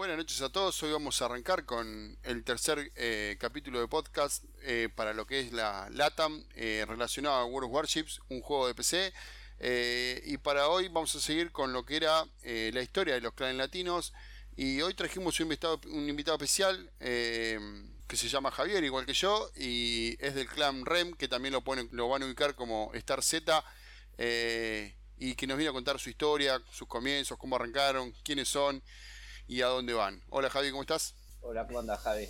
Buenas noches a todos. Hoy vamos a arrancar con el tercer eh, capítulo de podcast eh, para lo que es la LATAM eh, relacionado a World of Warships, un juego de PC. y para hoy vamos a seguir con lo que era la historia de los clanes latinos. Y hoy trajimos un invitado, un invitado especial que se llama Javier, igual que yo, y es del clan REM, que también lo, ponen, lo van a ubicar como Star Z y que nos viene a contar su historia, sus comienzos, cómo arrancaron, quiénes son y a dónde van. Hola Javi, ¿cómo estás? Hola, ¿cómo andas Javi?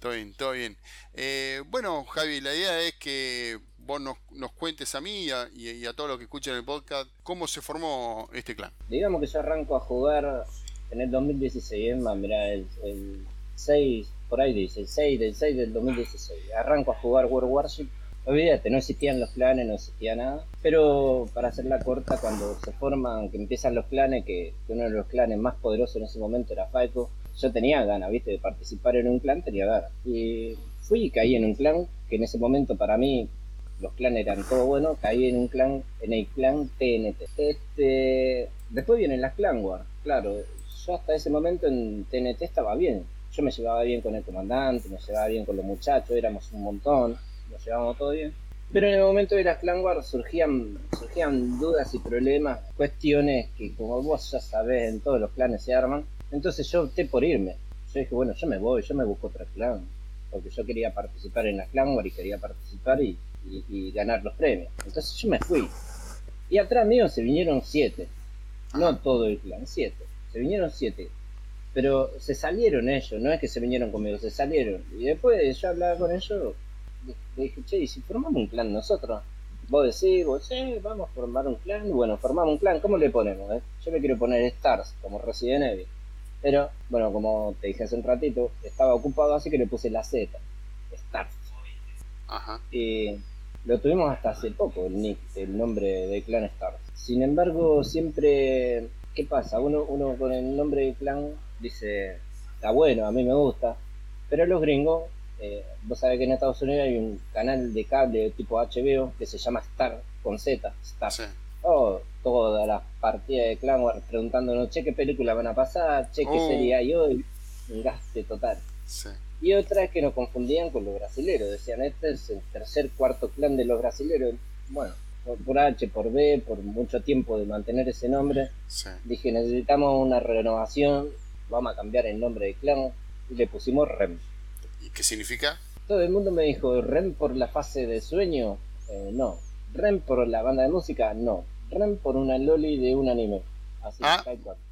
Todo bien, todo bien. Eh, bueno, Javi, la idea es que vos nos, cuentes a mí y a, todos los que escuchan el podcast cómo se formó este clan. Digamos que yo arranco a jugar en el 2016, es más, mirá, el, 6, por ahí dice, el 6 del 6 del 2016. Arranco a jugar World Warship olvídate, no existían los clanes, no existía nada. Pero para hacerla corta, cuando se forman, que empiezan los clanes, que, uno de los clanes más poderosos en ese momento era Faiko, yo tenía ganas, viste, de participar en un clan, tenía ganas. Y fui y caí en un clan, que en ese momento para mí los clanes eran todo bueno, caí en un clan, en el clan TNT. Este, después vienen las clan war, claro, yo hasta ese momento en TNT estaba bien. Yo me llevaba bien con el comandante, me llevaba bien con los muchachos, éramos un montón nos llevamos todo bien. Pero en el momento de las Clan Wars surgían, surgían dudas y problemas, cuestiones que como vos ya sabés en todos los clanes se arman. Entonces yo opté por irme. Yo dije, bueno, yo me voy, yo me busco otro clan. Porque yo quería participar en las Clan Wars y quería participar y, ganar los premios. Entonces yo me fui. Y atrás mío se vinieron siete. No todo el clan, siete. Se vinieron siete. Pero se salieron ellos, no es que se vinieron conmigo, se salieron. Y después yo hablaba con ellos le dije, che, ¿y si formamos un clan nosotros? Vos decís, vos sí, vamos a formar un clan. Bueno, formamos un clan, ¿cómo le ponemos? Eh? Yo le quiero poner Stars, como Resident Evil. Pero, bueno, como te dije hace un ratito, estaba ocupado, así que le puse la Z, Stars. Ajá. Y lo tuvimos hasta hace poco, el nick, el nombre de clan Stars. Sin embargo, siempre, ¿qué pasa? Uno, uno con el nombre de clan dice, está bueno, a mí me gusta, pero los gringos eh, vos sabés que en Estados Unidos hay un canal de cable tipo HBO que se llama Star, con Z, Star. Oh, todas las partidas de Clan Wars preguntándonos, che, ¿qué película van a pasar? Che, ¿qué oh. serie hay hoy? Un gaste total. Y otra es que nos confundían con los brasileros. Decían, este es el tercer, cuarto clan de los brasileros. Bueno, por, H, por B, por mucho tiempo de mantener ese nombre, dije, necesitamos una renovación, vamos a cambiar el nombre de clan y le pusimos REM. ¿Y qué significa? Todo el mundo me dijo, ¿REM por la fase de sueño? Eh, no. ¿REM por la banda de música? No. REM por una loli de un anime. Así ah,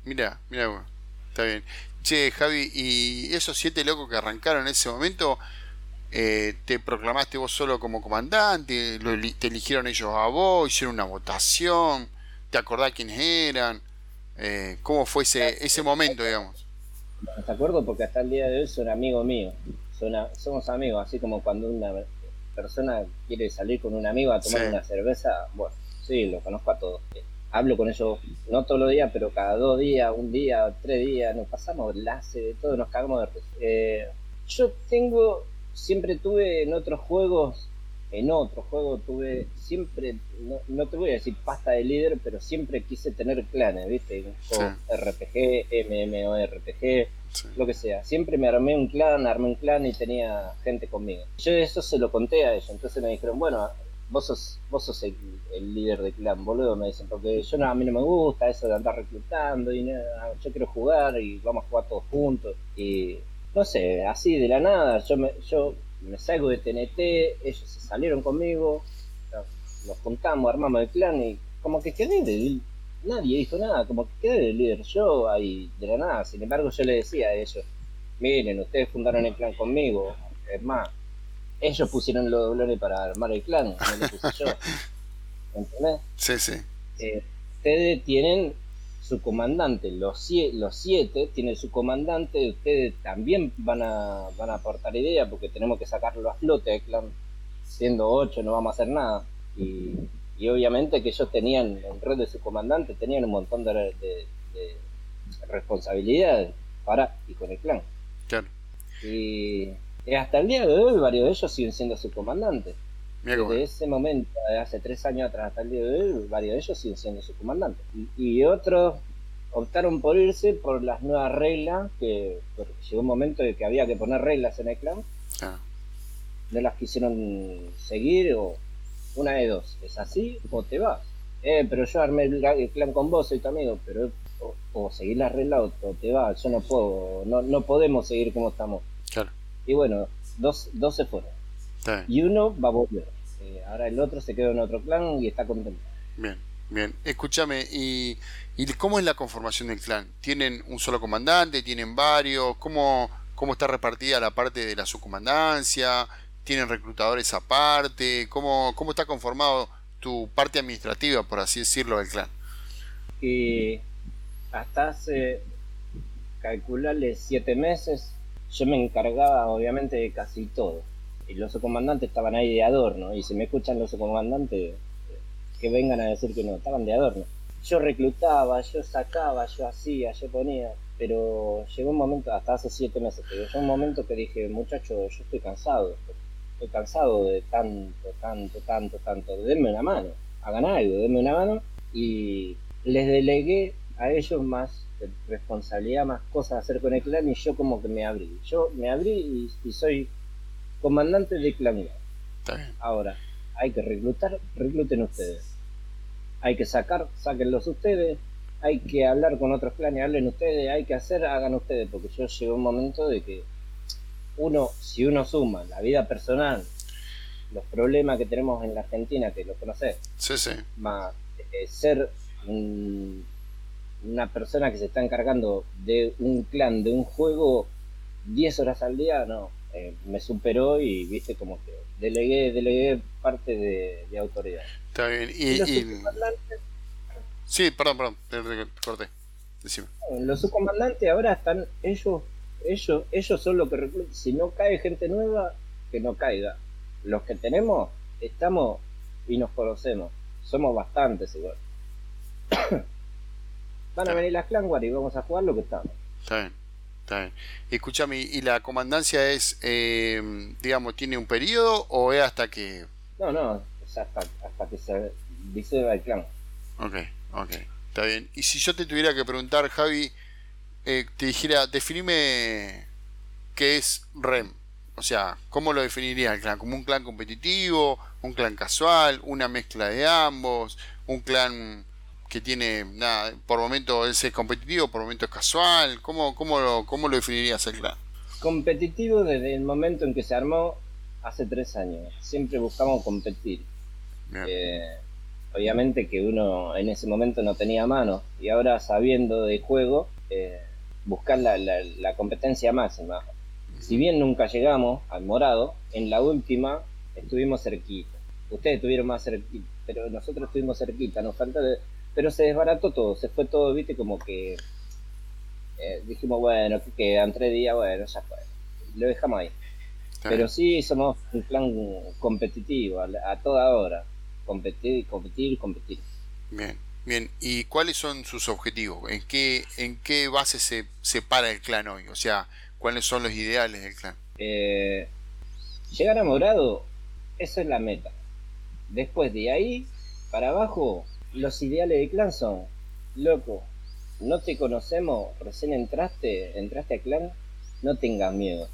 mira, mira, está bien. Che, Javi, ¿y esos siete locos que arrancaron en ese momento, eh, te proclamaste vos solo como comandante? ¿Te eligieron ellos a vos? ¿Hicieron una votación? ¿Te acordás quiénes eran? Eh, ¿Cómo fue ese, ese momento, digamos? ¿Te acuerdo? Porque hasta el día de hoy son amigos míos somos amigos, así como cuando una persona quiere salir con un amigo a tomar una cerveza, bueno, sí, lo conozco a todos. Hablo con ellos, no todos los días, pero cada dos días, un día, tres días, nos pasamos enlace de todo, nos cagamos de eh, yo tengo, siempre tuve en otros juegos, en otros juegos tuve, siempre, no, te voy a decir pasta de líder, pero siempre quise tener clanes, ¿viste? RPG, MMORPG, lo que sea. Siempre me armé un clan, armé un clan y tenía gente conmigo. Yo eso se lo conté a ellos, entonces me dijeron, bueno, vos sos, vos sos el, líder de clan, boludo, me dicen, porque yo no, a mí no me gusta eso de andar reclutando y nada, yo quiero jugar y vamos a jugar todos juntos. Y no sé, así de la nada, yo me, yo me salgo de TNT, ellos se salieron conmigo, nos juntamos, armamos el clan y como que quedé de nadie dijo nada, como que quedé el líder yo ahí de la nada. Sin embargo, yo le decía a ellos, miren, ustedes fundaron el clan conmigo, es más, ellos pusieron los doblones para armar el clan, no lo puse yo. ¿Entendés? Sí, sí. Eh, ustedes tienen su comandante, los, los siete tienen su comandante, ustedes también van a, van a aportar ideas porque tenemos que sacarlo a flote el clan. Siendo ocho no vamos a hacer nada. Y y obviamente que ellos tenían, en red de su comandante, tenían un montón de, responsabilidades para y con el clan. Claro. Y, hasta el día de hoy varios de ellos siguen siendo su comandante. Desde ese momento, hace tres años atrás hasta el día de hoy, varios de ellos siguen siendo su comandante. Y, otros, optaron por irse por las nuevas reglas, que llegó un momento de que había que poner reglas en el clan. Ah. No las quisieron seguir o una de dos, es así o te vas. Eh, pero yo armé el, clan con vos, soy tu amigo, pero o, seguir las reglas o, te vas, yo no puedo, no, no podemos seguir como estamos. Claro. Y bueno, dos, dos se fueron. Y uno va a volver. Eh, ahora el otro se quedó en otro clan y está contento. Bien. Bien, escúchame, ¿y, ¿y cómo es la conformación del clan? ¿Tienen un solo comandante? ¿Tienen varios? ¿Cómo, cómo está repartida la parte de la subcomandancia? ¿Tienen reclutadores aparte? ¿Cómo, cómo está conformado tu parte administrativa, por así decirlo, del clan? Y hasta hace, calcularle, siete meses, yo me encargaba obviamente de casi todo. Y los subcomandantes estaban ahí de adorno, y si me escuchan los subcomandantes que vengan a decir que no, estaban de adorno. Yo reclutaba, yo sacaba, yo hacía, yo ponía, pero llegó un momento, hasta hace siete meses, pero llegó un momento que dije, muchacho, yo estoy cansado, estoy cansado de tanto, tanto, tanto, tanto, denme una mano, hagan algo, denme una mano, y les delegué a ellos más responsabilidad, más cosas a hacer con el clan, y yo como que me abrí. Yo me abrí y, soy comandante de clan. Ahora, hay que reclutar, recluten ustedes. Hay que sacar, sáquenlos ustedes. Hay que hablar con otros clanes, hablen ustedes. Hay que hacer, hagan ustedes. Porque yo llegó un momento de que uno, si uno suma la vida personal, los problemas que tenemos en la Argentina, que lo conoces, sí, sí. más eh, ser una persona que se está encargando de un clan, de un juego, 10 horas al día, no, eh, me superó y viste como que delegué, delegué parte de, autoridad. Está bien. Y, Sí, perdón, perdón, te, corté. Decime. Los subcomandantes ahora están, ellos, ellos, ellos son los que reclutan. Si no cae gente nueva, que no caiga. Los que tenemos, estamos y nos conocemos. Somos bastantes igual. Van a venir las clan y vamos a jugar lo que estamos. Está bien. Escúchame, ¿y la comandancia es, eh, digamos, tiene un periodo o es hasta que...? No, no, es hasta, hasta que se disuelva el clan. Ok, ok, está bien. Y si yo te tuviera que preguntar, Javi, eh, te dijera, definime qué es REM. O sea, ¿cómo lo definiría el clan? ¿Como un clan competitivo? ¿Un clan casual? ¿Una mezcla de ambos? ¿Un clan que tiene, nada, por momento es competitivo, por momento es casual? ¿Cómo, cómo, lo, cómo lo definirías el clan? Competitivo desde el momento en que se armó hace tres años. Siempre buscamos competir. Eh, obviamente que uno en ese momento no tenía mano y ahora sabiendo de juego, eh, buscar la, la, competencia máxima. Si bien nunca llegamos al morado, en la última estuvimos cerquita. Ustedes estuvieron más cerquita, pero nosotros estuvimos cerquita. Nos falta de, pero se desbarató todo, se fue todo, viste, como que eh, dijimos, bueno, que quedan tres días, bueno, ya fue, lo dejamos ahí. Pero sí somos un plan competitivo, a, toda hora, competir, competir, competir. Bien, bien, ¿y cuáles son sus objetivos? ¿En qué, en qué base se, se para el clan hoy? O sea, ¿cuáles son los ideales del clan? Eh, llegar a Morado, esa es la meta. Después de ahí, para abajo, los ideales de clan son, loco, no te conocemos, recién entraste, entraste a clan, no tengas miedo.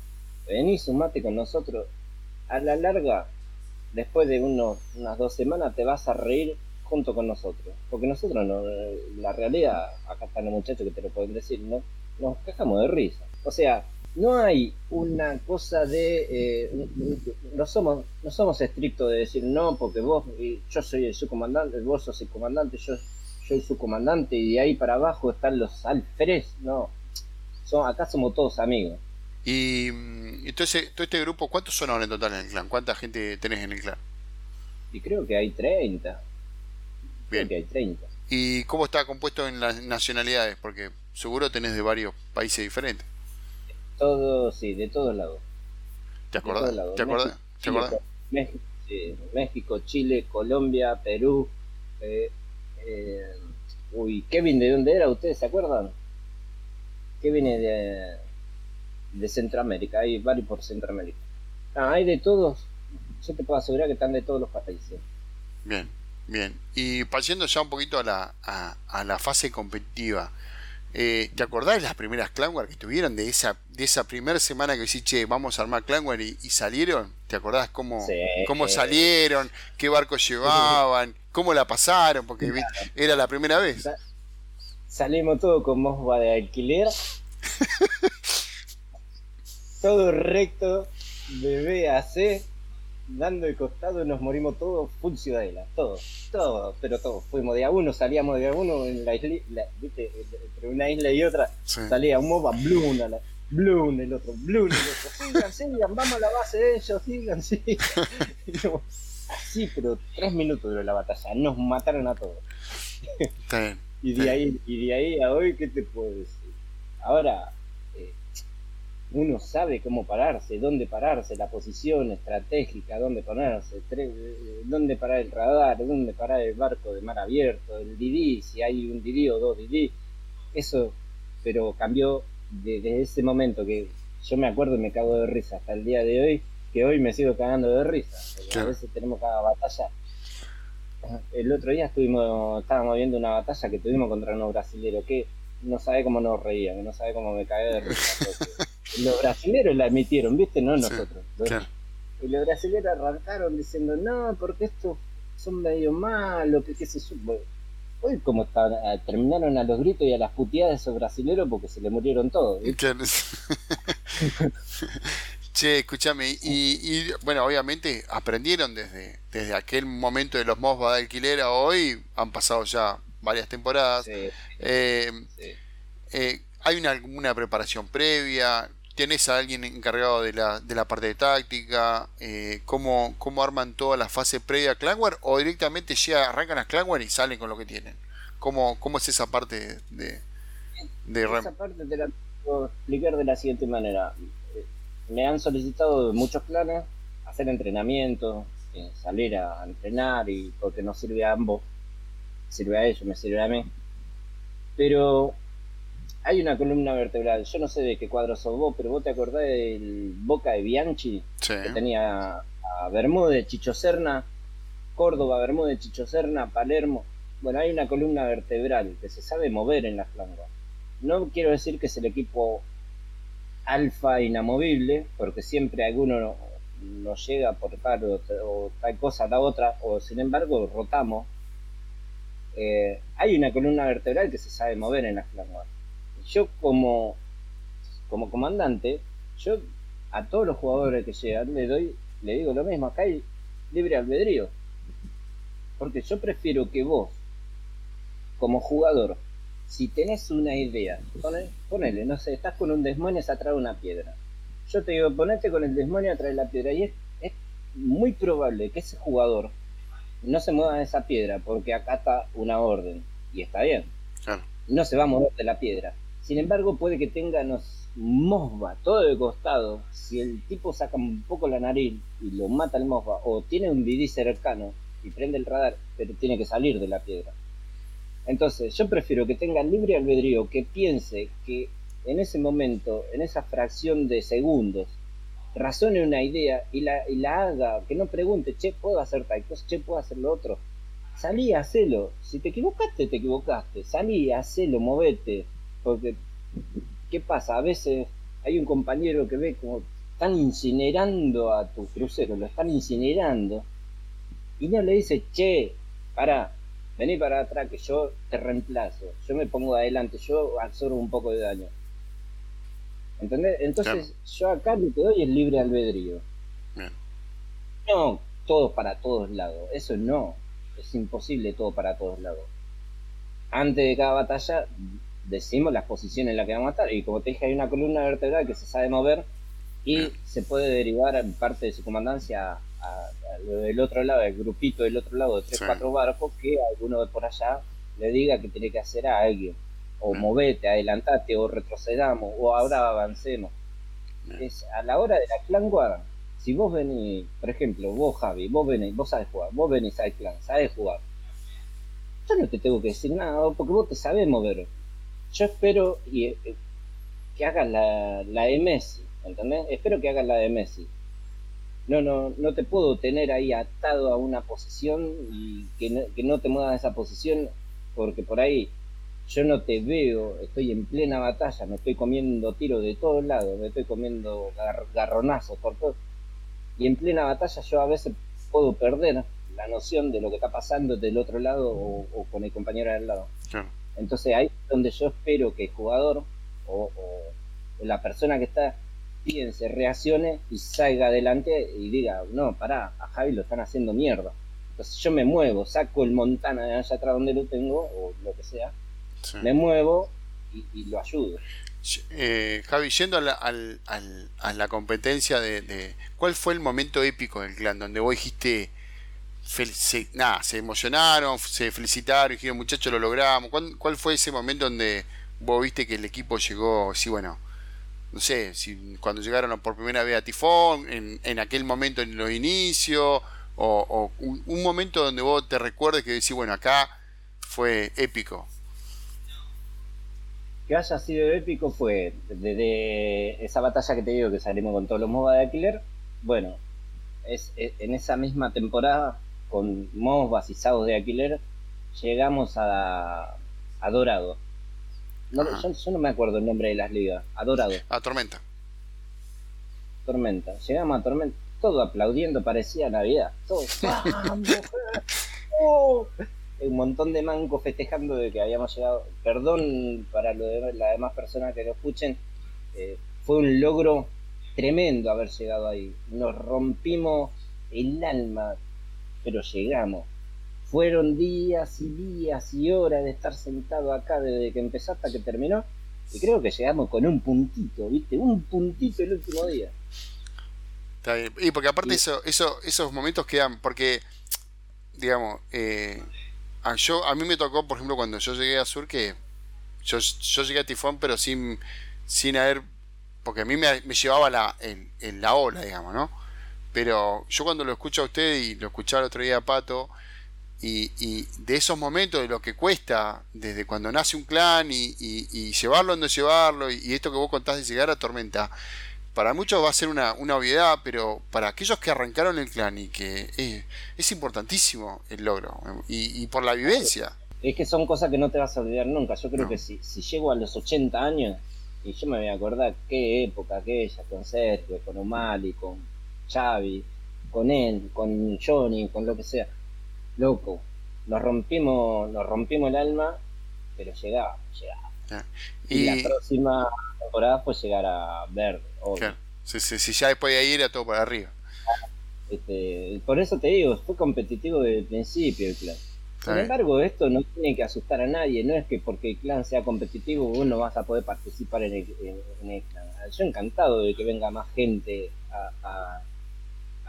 Vení, sumate con nosotros. A la larga, después de unos, unas dos semanas, te vas a reír junto con nosotros. Porque nosotros, no, la realidad, acá están los muchachos que te lo pueden decir, ¿no? nos quejamos de risa. O sea, no hay una cosa de eh, no somos no somos estrictos de decir no porque vos yo soy su comandante vos sos el comandante yo soy su comandante y de ahí para abajo están los alférez no. Son acá somos todos amigos. Y mm, entonces todo este grupo cuántos son ahora en total en el clan cuánta gente tenés en el clan y creo que hay 30 Bien. creo que hay 30 y cómo está compuesto en las nacionalidades porque seguro tenés de varios países diferentes todo, sí, de todos lados. ¿Te acuerdas? ¿Te acuerdas? ¿Te acuerdas? México, México, Chile, Colombia, Perú. Eh, eh, uy, Kevin, ¿de dónde era? ¿Ustedes se acuerdan? Kevin de, de Centroamérica, hay varios por Centroamérica. Ah, hay de todos, yo te puedo asegurar que están de todos los países. Bien, bien. Y pasando ya un poquito a la, a, a la fase competitiva, Eh, ¿Te acordás de las primeras Clanware que tuvieron? De esa, de esa primera semana que sí, che, vamos a armar Clanware y, salieron. ¿Te acordás cómo, cómo salieron? ¿Qué barcos llevaban? ¿Cómo la pasaron? Porque era la primera vez. Salimos todos con Mosba de alquiler. todo recto, de B a C dando de costado nos morimos todos full ciudadela, todos, todos, pero todos. Fuimos de a uno, salíamos de a uno en la isla, ¿viste? entre una isla y otra, salía un MOBA, Bloom, la, Bloom, el otro, Bloom, el otro, sigan, sigan, vamos a la base de ellos, sigan, sigan. Así, pero tres minutos duró la batalla, nos mataron a todos. y de ahí, y de ahí a hoy, ¿qué te puedo decir? Ahora, uno sabe cómo pararse, dónde pararse, la posición estratégica, dónde ponerse, dónde parar el radar, dónde parar el barco de mar abierto, el DD, si hay un DD o dos DD. Eso, pero cambió desde ese momento que yo me acuerdo y me cago de risa hasta el día de hoy, que hoy me sigo cagando de risa. A veces tenemos cada batalla. El otro día estuvimos, estábamos viendo una batalla que tuvimos contra unos brasileros que no sabe cómo nos reían, no sabe cómo me cagué de risa. Los brasileños la emitieron, ¿viste? No nosotros. Y los brasileños arrancaron diciendo, no, porque estos son medio malos, que qué sé yo. hoy como ah, terminaron a los gritos y a las puteadas de esos brasileños porque se le murieron todos. che, escúchame, y, bueno, obviamente aprendieron desde, desde aquel momento de los MOSBA de alquiler a hoy, han pasado ya varias temporadas. Eh, eh, ¿Hay una, alguna preparación previa? ¿Tenés a alguien encargado de la, de la parte de táctica? Eh, ¿cómo, ¿Cómo arman toda la fase previa a Clanware? ¿O directamente ya arrancan a Clanware y salen con lo que tienen? ¿Cómo, cómo es esa parte de, de Esa parte te la puedo explicar de la siguiente manera. Eh, me han solicitado muchos planes hacer entrenamiento, eh, salir a entrenar y porque nos sirve a ambos, sirve a ellos, me sirve a mí. Pero hay una columna vertebral. Yo no sé de qué cuadro sos vos, pero vos te acordás del Boca de Bianchi, que tenía a Bermúdez, Chicho Serna, Córdoba, Bermúdez, Chicho Serna, Palermo. Bueno, hay una columna vertebral que se sabe mover en las flangas. No quiero decir que es el equipo alfa inamovible, porque siempre alguno no, llega por tal o, tal cosa a la otra, o sin embargo rotamos. Eh, hay una columna vertebral que se sabe mover en las flangas yo como, como comandante, yo a todos los jugadores que llegan le doy, le digo lo mismo, acá hay libre albedrío. Porque yo prefiero que vos, como jugador, si tenés una idea, ponele, no sé, estás con un demonio atrás de una piedra. Yo te digo, ponete con el demonio atrás de la piedra y es, es muy probable que ese jugador no se mueva de esa piedra porque acá está una orden y está bien. No se va a mover de la piedra. Sin embargo, puede que tenga nos mosba todo de costado. Si el tipo saca un poco la nariz y lo mata el mosba, o tiene un DD cercano y prende el radar, pero tiene que salir de la piedra. Entonces, yo prefiero que tenga libre albedrío, que piense que en ese momento, en esa fracción de segundos, razone una idea y la, y la haga, que no pregunte, che, puedo hacer tal cosa, che, puedo hacer lo otro. Salí, hacelo. Si te equivocaste, te equivocaste. Salí, hacelo, movete porque, ¿qué pasa? A veces hay un compañero que ve como están incinerando a tu crucero, lo están incinerando, y no le dice, che, para, vení para atrás que yo te reemplazo, yo me pongo adelante, yo absorbo un poco de daño. ¿Entendés? Entonces yo acá lo que doy es libre albedrío. No todo para todos lados, eso no, es imposible todo para todos lados. Antes de cada batalla decimos las posiciones en las que vamos a estar. Y como te dije, hay una columna vertebral que se sabe mover y se puede derivar en parte de su comandancia a, del otro lado, el grupito del otro lado de tres, cuatro barcos, que alguno de por allá le diga que tiene que hacer a alguien. O movete, adelantate, o retrocedamos, o ahora avancemos. Es a la hora de la clan guard, si vos venís, por ejemplo, vos Javi, vos venís, vos sabes jugar, vos venís al clan, sabes jugar. Yo no te tengo que decir nada, porque vos te sabés mover yo espero y, eh, que hagan la, la de Messi, ¿entendés? Espero que hagan la de Messi. No, no, no te puedo tener ahí atado a una posición y que no, que no te muevas esa posición porque por ahí yo no te veo, estoy en plena batalla, me estoy comiendo tiros de todos lados, me estoy comiendo garronazos por todo. Y en plena batalla yo a veces puedo perder la noción de lo que está pasando del otro lado o, con el compañero del lado. Entonces ahí es donde yo espero que el jugador o, la persona que está piense, reaccione y salga adelante y diga, no, pará, a Javi lo están haciendo mierda. Entonces yo me muevo, saco el Montana de allá atrás donde lo tengo, o lo que sea, me muevo y, lo ayudo. Eh, Javi, yendo a la, a la competencia de, ¿Cuál fue el momento épico del clan donde vos dijiste... Se, emocionaron, se felicitaron, dijeron muchachos lo logramos. ¿Cuál, fue ese momento donde vos viste que el equipo llegó, sí, bueno, no sé, si cuando llegaron por primera vez a Tifón, en, en aquel momento en los inicios, o, un, momento donde vos te recuerdes que decís, bueno, acá fue épico que haya sido épico fue desde esa batalla que te digo que salimos con todos los MOBA de alquiler. Bueno, es, en esa misma temporada, con y SAOs de alquiler, llegamos a, a Dorado. No, yo, no me acuerdo el nombre de las ligas. A Dorado. A Tormenta. Tormenta. Llegamos a Tormenta. Todo aplaudiendo, parecía Navidad. Todo. ¡Oh! un montón de mancos festejando de que habíamos llegado. Perdón para lo de las demás personas que lo escuchen. Eh, fue un logro tremendo haber llegado ahí. Nos rompimos el alma, pero llegamos. Fueron días y días y horas de estar sentado acá desde que empezó hasta que terminó. Y creo que llegamos con un puntito, ¿viste? Un puntito el último día. Está bien. Y porque aparte eso, eso, esos momentos quedan, porque, digamos, eh, a, yo, a mí me tocó, por ejemplo, cuando yo llegué a Sur, que yo, yo llegué a Tifón, pero sin, sin haber. Porque a mí me, llevaba la, en, la ola, digamos, ¿no? Pero yo cuando lo escucho a usted y lo escuchaba el otro día a Pato, y, y, de esos momentos, de lo que cuesta, desde cuando nace un clan y, y, llevarlo, no llevarlo, y, esto que vos contás de llegar a Tormenta, para muchos va a ser una, una obviedad, pero para aquellos que arrancaron el clan y que es, importantísimo el logro y, por la vivencia. Es que son cosas que no te vas a olvidar nunca. Yo creo que si, si llego a los 80 años y yo me voy a acordar qué época aquella, con Sergio, con O'Malley, con Xavi, con él, con Johnny, con lo que sea. Loco, nos rompimos, nos rompimos el alma, pero llegaba, llegaba. Y, la próxima temporada fue llegar a Verde si, ya después de ahí era todo para arriba. Este, por eso te digo, fue competitivo desde el principio el clan. Sin embargo, esto no tiene que asustar a nadie, no es que porque el clan sea competitivo vos no vas a poder participar en el, clan. Yo encantado de que venga más gente a, a,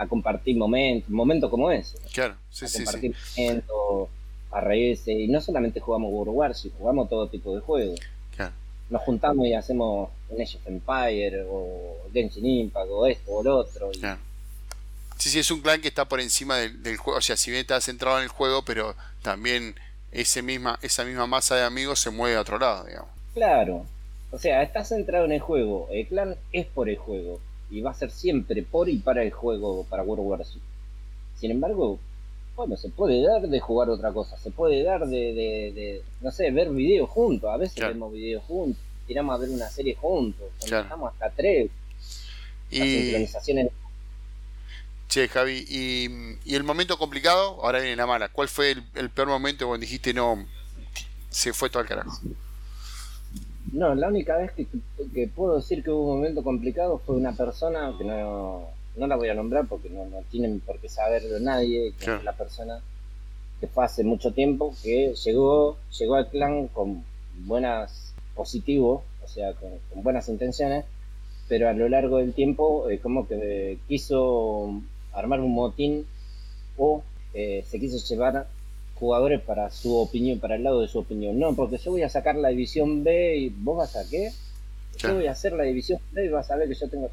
compartir momentos, momentos como ese. Claro, sí, a compartir momentos, a reírse, y no solamente jugamos World War, sino jugamos todo tipo de juegos. Claro nos juntamos y hacemos un Age of Empire o Genshin Impact o esto o lo otro. Y... Sí, sí, es un clan que está por encima del, juego. O sea, si bien está centrado en el juego, pero también ese misma, esa misma masa de amigos se mueve a otro lado, digamos. Claro. O sea, está centrado en el juego. El clan es por el juego. Y va a ser siempre por y para el juego, para World War Z. Sin embargo, bueno, se puede dar de jugar otra cosa, se puede dar de, de, no sé, ver videos juntos, a veces vemos videos juntos, tiramos a ver una serie juntos, estamos hasta tres. Y... sincronizaciones. Che, Javi, y, el momento complicado, ahora viene la mala, ¿cuál fue el, peor momento cuando dijiste no, se fue todo al carajo? No, la única vez que, que puedo decir que hubo un momento complicado fue una persona que no no la voy a nombrar porque no, no tienen por qué saberlo nadie, que es la persona que fue hace mucho tiempo, que llegó, llegó al clan con buenas, positivos, o sea, con, buenas intenciones, pero a lo largo del tiempo eh, como que quiso armar un motín o eh, se quiso llevar jugadores para su opinión, para el lado de su opinión. No, porque yo voy a sacar la división B y vos vas a qué? Yo voy a hacer la división B y vas a ver que yo tengo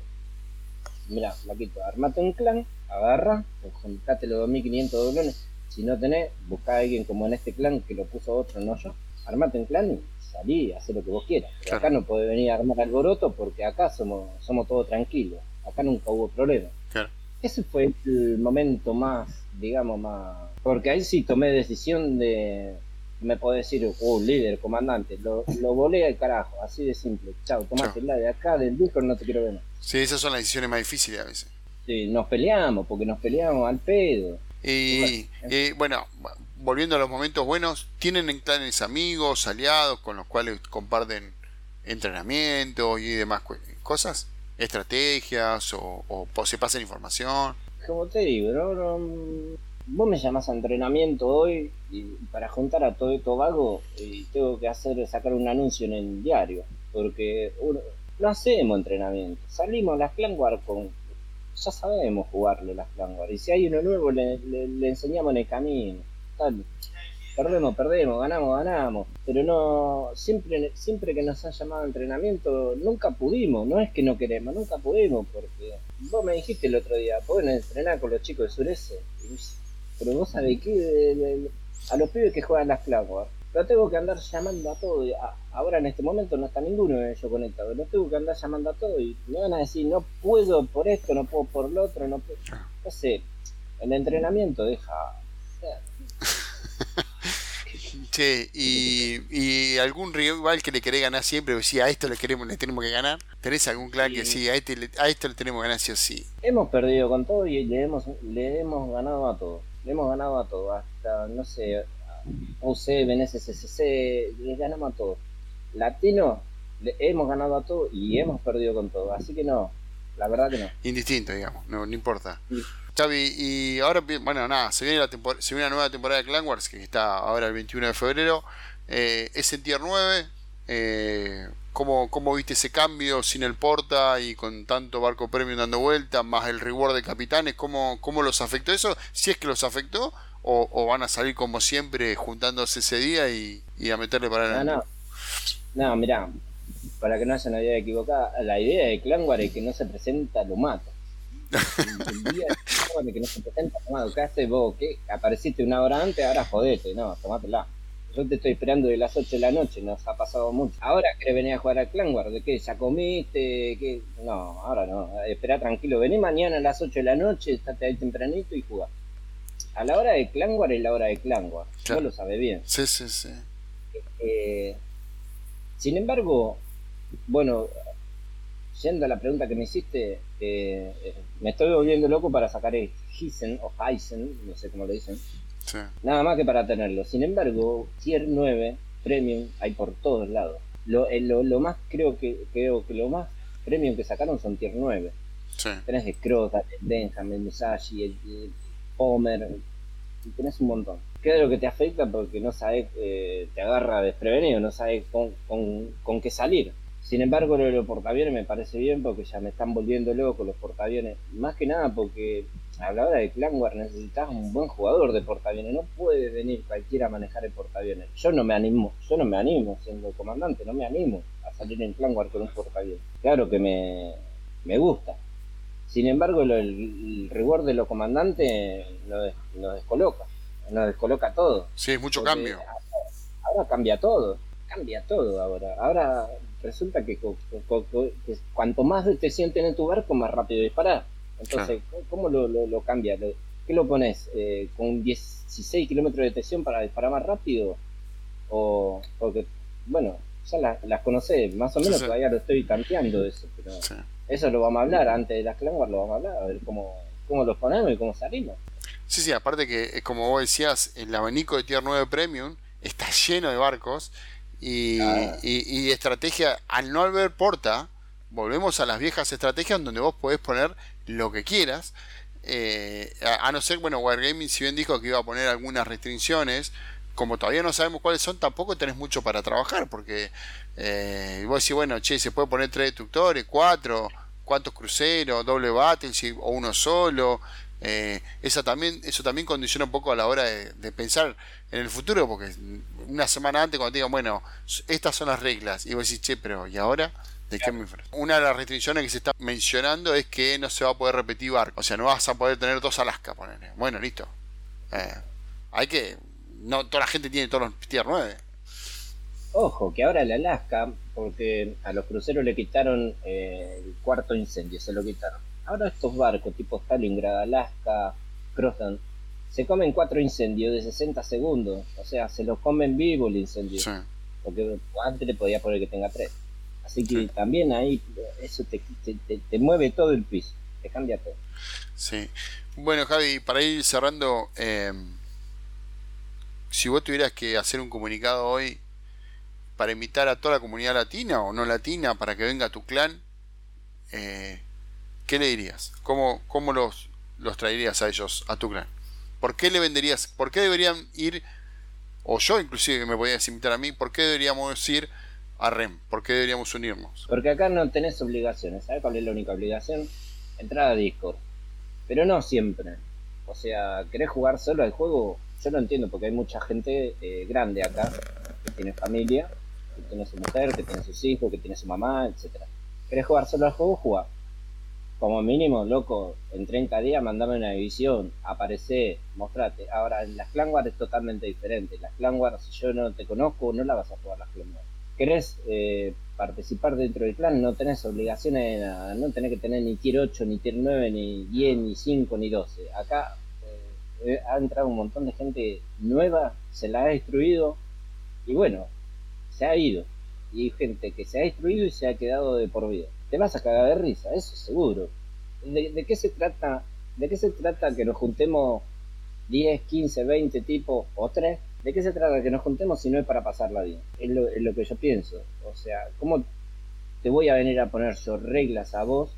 mira, Flaquito, armate un clan, agarra, juntate los 2500 doblones. Si no tenés, busca a alguien como en este clan que lo puso otro, no yo. Armate un clan y salí, haz lo que vos quieras. acá no puede venir a armar alboroto porque acá somos, somos todos tranquilos. Acá nunca hubo problema. Ese fue el momento más, digamos, más. Porque ahí sí tomé decisión de, me podés decir, uh, líder, comandante, lo, lo volé al carajo, así de simple. Chao, la de acá, del Discord no te quiero ver más. Sí, esas son las decisiones más difíciles a veces. Sí, nos peleamos, porque nos peleamos al pedo. Y, bueno, volviendo a los momentos buenos, ¿tienen en clanes amigos, aliados con los cuales comparten entrenamiento y demás cosas? ¿Estrategias o, o se pasan información? Como te digo, no, vos me llamás a entrenamiento hoy y para juntar a todo esto vago y tengo que hacer sacar un anuncio en el diario porque no hacemos entrenamiento salimos a las clan con ya sabemos jugarle las clan y si hay uno nuevo le, enseñamos en el camino tal perdemos perdemos ganamos ganamos pero no siempre siempre que nos han llamado a entrenamiento nunca pudimos no es que no queremos nunca pudimos porque vos me dijiste el otro día pueden entrenar con los chicos de Surese pero vos sabés que a los pibes que juegan las Cloudware, lo tengo que andar llamando a todo. ahora en este momento no está ninguno de ellos conectado. Lo tengo que andar llamando a todo y me van a decir, no puedo por esto, no puedo por lo otro, no puedo. No sé, el entrenamiento deja. Che, y, y, algún rival que le querés ganar siempre, o sí, a esto le queremos, le tenemos que ganar. ¿Tenés algún clan que sí, a este a esto le tenemos que ganar sí o sí? Hemos perdido con todo y le hemos, le hemos ganado a todos le hemos ganado a todo, hasta, no sé, UC, BNSCC, le ganamos a todo. Latino, le hemos ganado a todo y hemos perdido con todo, así que no, la verdad que no. Indistinto, digamos, no, no importa. Y ahora, bueno, nada, se viene, la se viene una nueva temporada de Clan Wars, que está ahora el 21 de febrero, eh, es en tier 9, eh, ¿Cómo, ¿Cómo, viste ese cambio sin el porta y con tanto barco premium dando vuelta, más el reward de capitanes? ¿Cómo, cómo los afectó eso? Si es que los afectó, o, van a salir como siempre juntándose ese día y, a meterle para adelante. No, no. mirá, para que no haya una idea equivocada, la idea de Clanwar es que no se presenta lo mato. El día de que no se presenta lo mato. ¿Qué haces vos? ¿Qué? Apareciste una hora antes, ahora jodete, no, tomátela. Yo te estoy esperando de las 8 de la noche, nos ha pasado mucho. Ahora querés venir a jugar al Clan War, ¿de qué? ¿Ya comiste? ¿Qué? No, ahora no. Espera tranquilo, vení mañana a las 8 de la noche, estate ahí tempranito y jugá. A la hora de Clan War es la hora de Clan War. No lo sabe bien. Sí, sí, sí. Eh, sin embargo, bueno, yendo a la pregunta que me hiciste, eh, me estoy volviendo loco para sacar el Heisen o Heisen, no sé cómo lo dicen Nada más que para tenerlo. Sin embargo, Tier 9 Premium hay por todos lados. Lo, eh, lo, lo más, creo que, creo que lo más Premium que sacaron son Tier 9. Tenés de Cross, Benjamin, Musashi, el, Homer, tenés un montón. ¿Qué es lo que te afecta? Porque no sabes, eh, te agarra desprevenido, no sabes con, con, con qué salir. Sin embargo, lo de los portaaviones me parece bien porque ya me están volviendo loco los portaaviones. Más que nada porque a la hora de War necesitas un buen jugador de portaaviones. No puede venir cualquiera a manejar el portaaviones. Yo no me animo, yo no me animo siendo comandante, no me animo a salir en War con un portaaviones. Claro que me, me gusta. Sin embargo, el, reward de los comandantes nos, descoloca. Nos descoloca todo. Sí, mucho cambio. Ahora cambia todo. Cambia todo ahora. Ahora resulta que, cuanto más te sienten en tu barco, más rápido disparar. Entonces, ¿cómo lo, lo, cambia? ¿Qué lo pones? Eh, ¿Con 16 kilómetros de detección para disparar más rápido? O porque, bueno, ya las conocés, más o menos todavía lo estoy tanteando eso, pero eso lo vamos a hablar, antes de las Clanguard lo vamos a hablar, a ver cómo, cómo los ponemos y cómo salimos. Sí, sí, aparte que, eh, como vos decías, el abanico de Tier 9 Premium está lleno de barcos y, y, estrategia, al no haber porta, volvemos a las viejas estrategias donde vos podés poner lo que quieras. Eh, a, no ser, bueno, Wargaming si bien dijo que iba a poner algunas restricciones, como todavía no sabemos cuáles son, tampoco tenés mucho para trabajar, porque eh, vos decís, bueno, che, se puede poner tres destructores, cuatro, cuántos cruceros, doble battle o uno solo. Eh, esa también, eso también condiciona un poco a la hora de, pensar en el futuro, porque una semana antes cuando te digan, bueno, estas son las reglas, y vos decís, che, pero ¿y ahora? ¿De qué Una de las restricciones que se está mencionando es que no se va a poder repetir barco, o sea, no vas a poder tener dos Alaska, ponele. Bueno, listo. Eh, hay que, no toda la gente tiene todos los tier 9. Ojo, que ahora el Alaska, porque a los cruceros le quitaron eh, el cuarto incendio, se lo quitaron. Ahora estos barcos tipo Stalingrad, Alaska, Crosstown, se comen cuatro incendios de 60 segundos. O sea, se los comen vivo el incendio. Porque antes le podía poner que tenga tres. Así que también ahí eso te, te, mueve todo el piso, te cambia todo. Sí. Bueno, Javi, para ir cerrando, em, si vos tuvieras que hacer un comunicado hoy para invitar a toda la comunidad latina o no latina para que venga a tu clan, eh, ¿qué le dirías? ¿Cómo, cómo los, los traerías a ellos, a tu clan? ¿Por qué le venderías? ¿Por qué deberían ir, o yo inclusive me podías invitar a mí, por qué deberíamos ir a REM? ¿Por qué deberíamos unirnos? Porque acá no tenés obligaciones, ¿sabes cuál es la única obligación? Entrar a Discord. Pero no siempre. O sea, ¿querés jugar solo al juego? Yo lo entiendo porque hay mucha gente eh, grande acá que tiene familia, que tiene su mujer, que tiene sus hijos, que tiene su mamá, etcétera. ¿Querés jugar solo al juego? Juega. Como mínimo, loco, en 30 días mandame una división, aparece, mostrate. Ahora, en las Clan Wars es totalmente diferente. Las Clan Wars, si yo no te conozco, no la vas a jugar las Clan Wars. ¿Querés eh, participar dentro del clan? No tenés obligaciones de nada. No tenés que tener ni tier 8, ni tier 9, ni 10, ni 5, ni 12. Acá eh, ha entrado un montón de gente nueva, se la ha destruido y bueno, se ha ido y gente que se ha destruido y se ha quedado de por vida. Te vas a cagar de risa, eso seguro. ¿De, qué se trata? ¿De qué se trata que nos juntemos 10, 15, 20 tipos o 3? ¿De qué se trata que nos juntemos si no es para pasarla bien? Es lo, es lo que yo pienso. O sea, ¿cómo te voy a venir a poner yo reglas a vos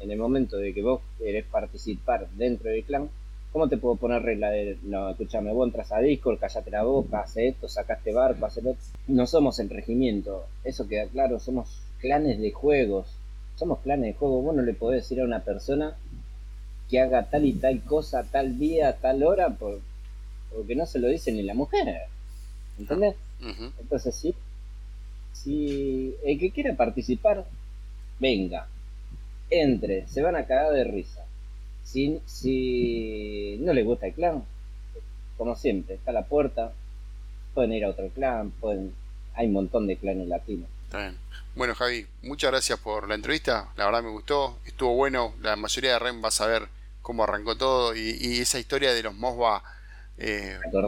en el momento de que vos querés participar dentro del clan ¿Cómo te puedo poner regla de, no, escúchame, vos entras a Discord, callate la boca, hace esto, sacaste barco, hace esto? No somos el regimiento, eso queda claro, somos clanes de juegos. Somos clanes de juegos, vos no le podés decir a una persona que haga tal y tal cosa, tal día, tal hora, por, porque no se lo dice ni la mujer. ¿Entendés? Entonces sí, si el que quiera participar, venga, entre, se van a cagar de risa si, si no les gusta el clan, como siempre, está a la puerta, pueden ir a otro clan, pueden, hay un montón de clanes latinos. Bueno, Javi, muchas gracias por la entrevista. La verdad me gustó, estuvo bueno. La mayoría de REM va a saber cómo arrancó todo y, esa historia de los Mosba. Eh, los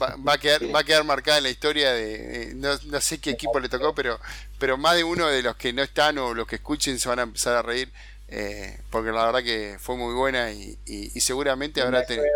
va, va, a quedar, va a quedar marcada en la historia de. no, no, sé qué equipo le tocó, pero, pero más de uno de los que no están o los que escuchen se van a empezar a reír eh, porque la verdad que fue muy buena y, seguramente habrá tenido...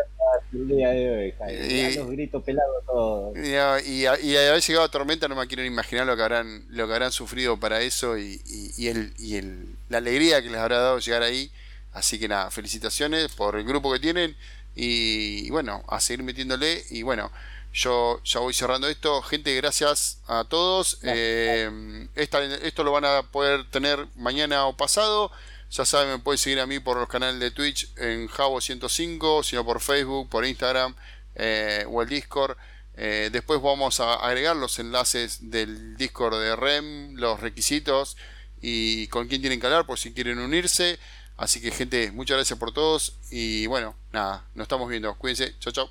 Y, los gritos pelados todos. Y, y, haber llegado a Tormenta no me quiero imaginar lo que habrán lo que habrán sufrido para eso y, el, y el, la alegría que les habrá dado llegar ahí. Así que nada, felicitaciones por el grupo que tienen y, bueno, a seguir metiéndole y bueno, yo ya voy cerrando esto. Gente, gracias a todos. Eh, esto lo van a poder tener mañana o pasado. Ya saben, me pueden seguir a mí por los canales de Twitch en Javo105, sino por Facebook, por Instagram eh, o el Discord. Eh, después vamos a agregar los enlaces del Discord de REM, los requisitos y con quién tienen que hablar por si quieren unirse. Así que gente, muchas gracias por todos y bueno, nada, nos estamos viendo. Cuídense, chao chao.